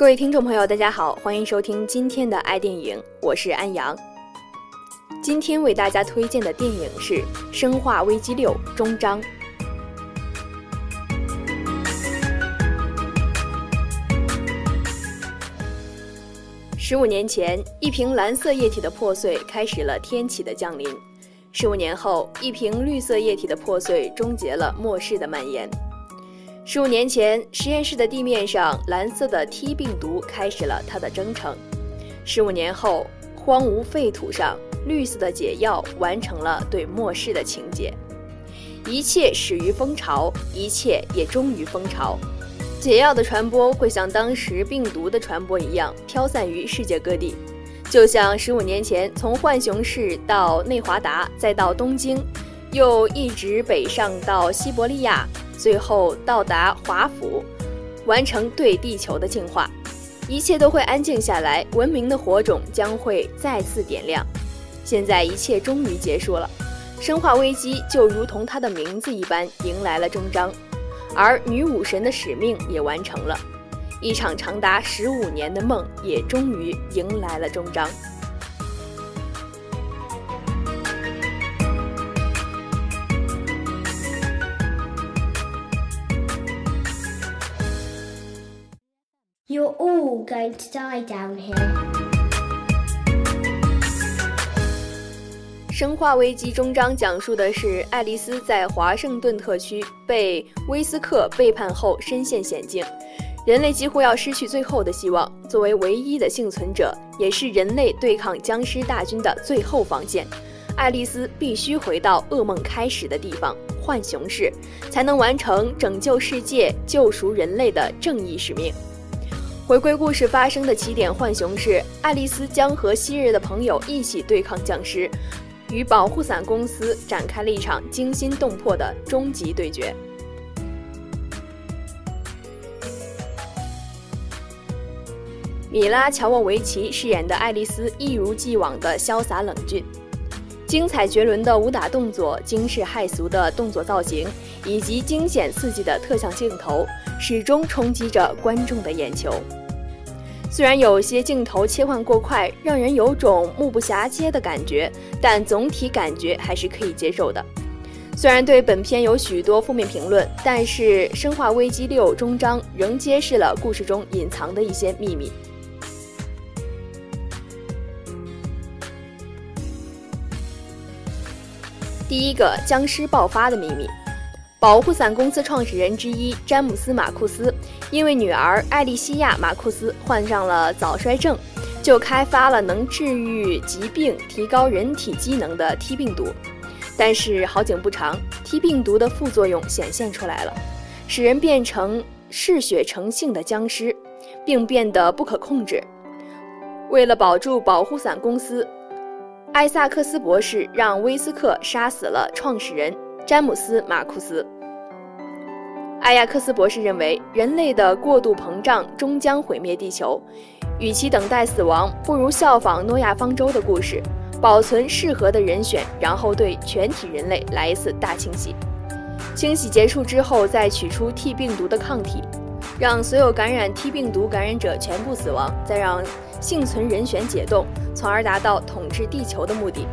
各位听众朋友，大家好，欢迎收听今天的爱电影，我是安阳。今天为大家推荐的电影是《生化危机六》终章。十五年前，一瓶蓝色液体的破碎开始了天启的降临；十五年后，一瓶绿色液体的破碎终结了末世的蔓延。十五年前，实验室的地面上，蓝色的 T 病毒开始了它的征程；十五年后，荒芜废土上，绿色的解药完成了对末世的情节。一切始于蜂巢，一切也终于蜂巢。解药的传播会像当时病毒的传播一样，飘散于世界各地，就像十五年前从浣熊市到内华达，再到东京，又一直北上到西伯利亚。最后到达华府，完成对地球的净化，一切都会安静下来，文明的火种将会再次点亮。现在一切终于结束了，生化危机就如同它的名字一般，迎来了终章，而女武神的使命也完成了，一场长达十五年的梦也终于迎来了终章。You're all going to die down here. 生化危机终章讲述的是爱丽丝在华盛顿特区被威斯克背叛后身陷险境，人类几乎要失去最后的希望。作为唯一的幸存者，也是人类对抗僵尸大军的最后防线，爱丽丝必须回到噩梦开始的地方——浣熊市，才能完成拯救世界、救赎人类的正义使命。回归故事发生的起点浣熊市，爱丽丝将和昔日的朋友一起对抗僵尸，与保护伞公司展开了一场惊心动魄的终极对决。米拉·乔沃维奇饰演的爱丽丝一如既往的潇洒冷峻，精彩绝伦的武打动作、惊世骇俗的动作造型以及惊险刺激的特效镜头，始终冲击着观众的眼球。虽然有些镜头切换过快，让人有种目不暇接的感觉，但总体感觉还是可以接受的。虽然对本片有许多负面评论，但是《生化危机六》终章仍揭示了故事中隐藏的一些秘密。第一个，僵尸爆发的秘密。保护伞公司创始人之一詹姆斯·马库斯，因为女儿艾莉西亚·马库斯患上了早衰症，就开发了能治愈疾病、提高人体机能的 T 病毒。但是好景不长，T 病毒的副作用显现出来了，使人变成嗜血成性的僵尸，并变得不可控制。为了保住保护伞公司，艾萨克斯博士让威斯克杀死了创始人。詹姆斯·马库斯，艾亚克斯博士认为，人类的过度膨胀终将毁灭地球。与其等待死亡，不如效仿诺亚方舟的故事，保存适合的人选，然后对全体人类来一次大清洗。清洗结束之后，再取出 T 病毒的抗体，让所有感染 T 病毒感染者全部死亡，再让幸存人选解冻，从而达到统治地球的目的。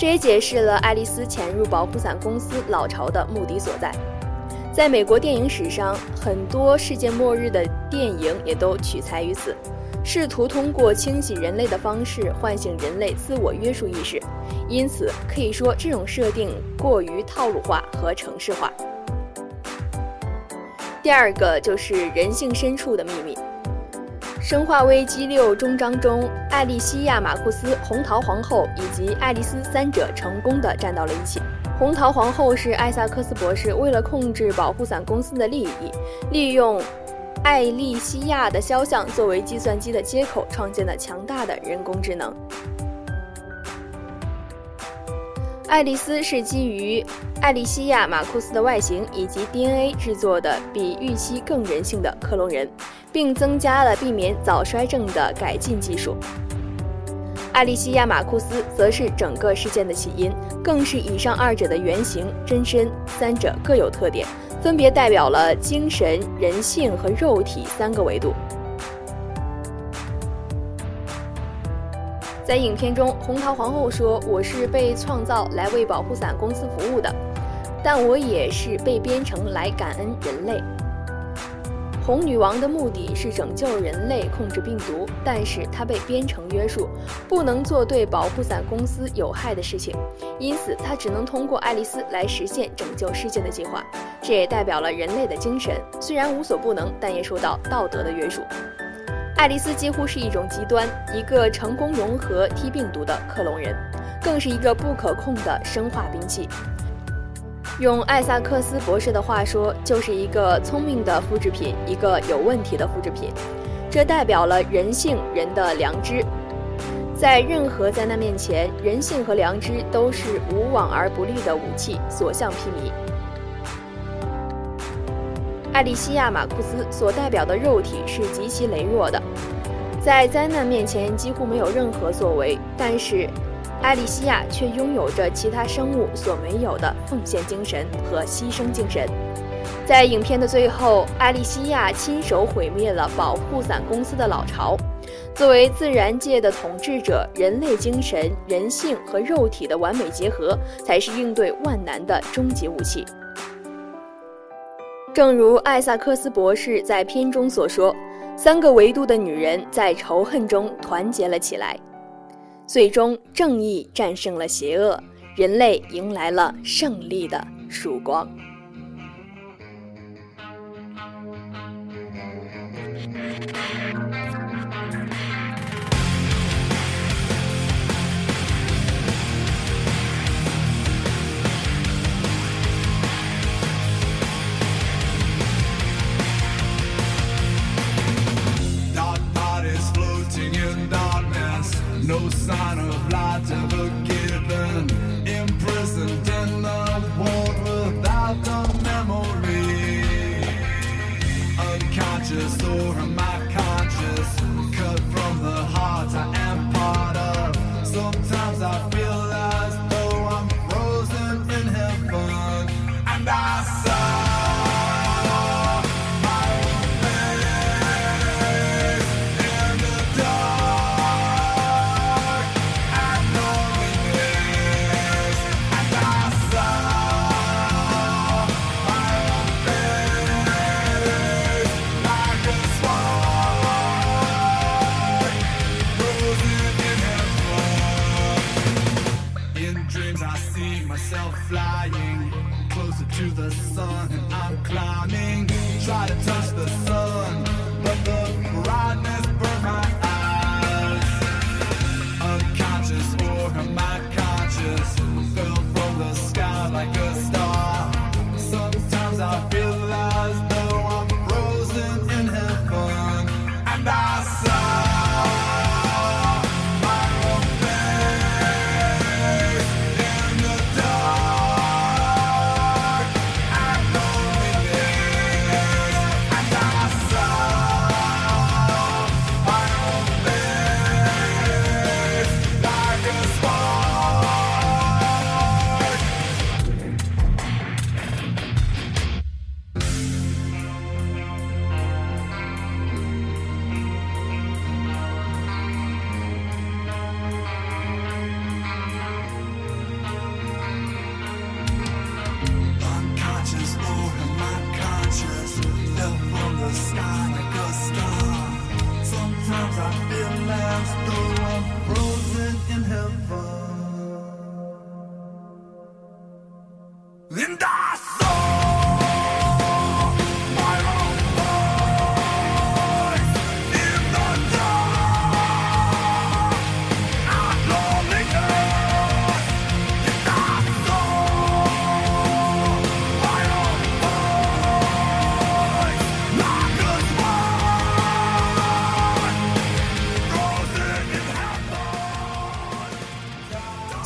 这也解释了爱丽丝潜入保护伞公司老巢的目的所在。在美国电影史上，很多世界末日的电影也都取材于此，试图通过清洗人类的方式唤醒人类自我约束意识。因此，可以说这种设定过于套路化和程式化。第二个就是人性深处的秘密。《生化危机六》终章中，艾莉西亚·马库斯、红桃皇后以及爱丽丝三者成功的站到了一起。红桃皇后是艾萨克斯博士为了控制保护伞公司的利益，利用艾莉西亚的肖像作为计算机的接口，创建了强大的人工智能。爱丽丝是基于艾利西亚·马库斯的外形以及 DNA 制作的比预期更人性的克隆人，并增加了避免早衰症的改进技术。艾利西亚·马库斯则是整个事件的起因，更是以上二者的原型真身，三者各有特点，分别代表了精神、人性和肉体三个维度。在影片中，红桃皇后说：“我是被创造来为保护伞公司服务的，但我也是被编程来感恩人类。”红女王的目的是拯救人类、控制病毒，但是她被编程约束，不能做对保护伞公司有害的事情，因此她只能通过爱丽丝来实现拯救世界的计划。这也代表了人类的精神，虽然无所不能，但也受到道德的约束。爱丽丝几乎是一种极端，一个成功融合 T 病毒的克隆人，更是一个不可控的生化兵器。用艾萨克斯博士的话说，就是一个聪明的复制品，一个有问题的复制品。这代表了人性、人的良知。在任何灾难面前，人性和良知都是无往而不利的武器，所向披靡。艾利西亚·马库斯所代表的肉体是极其羸弱的，在灾难面前几乎没有任何作为。但是，艾利西亚却拥有着其他生物所没有的奉献精神和牺牲精神。在影片的最后，艾利西亚亲手毁灭了保护伞公司的老巢。作为自然界的统治者，人类精神、人性和肉体的完美结合，才是应对万难的终极武器。正如艾萨克斯博士在片中所说三个维度的女人在仇恨中团结了起来。最终正义战胜了邪恶人类迎来了胜利的曙光。dreams I see myself flying closer to the sun and I'm climbing. Try to touch the sun but the brightness burns my eyes. Unconscious or am I conscious? Fell from the sky like a star. Sometimes I feel lost from the sky like a star. Sometimes I feel as though I'm frozen in heaven.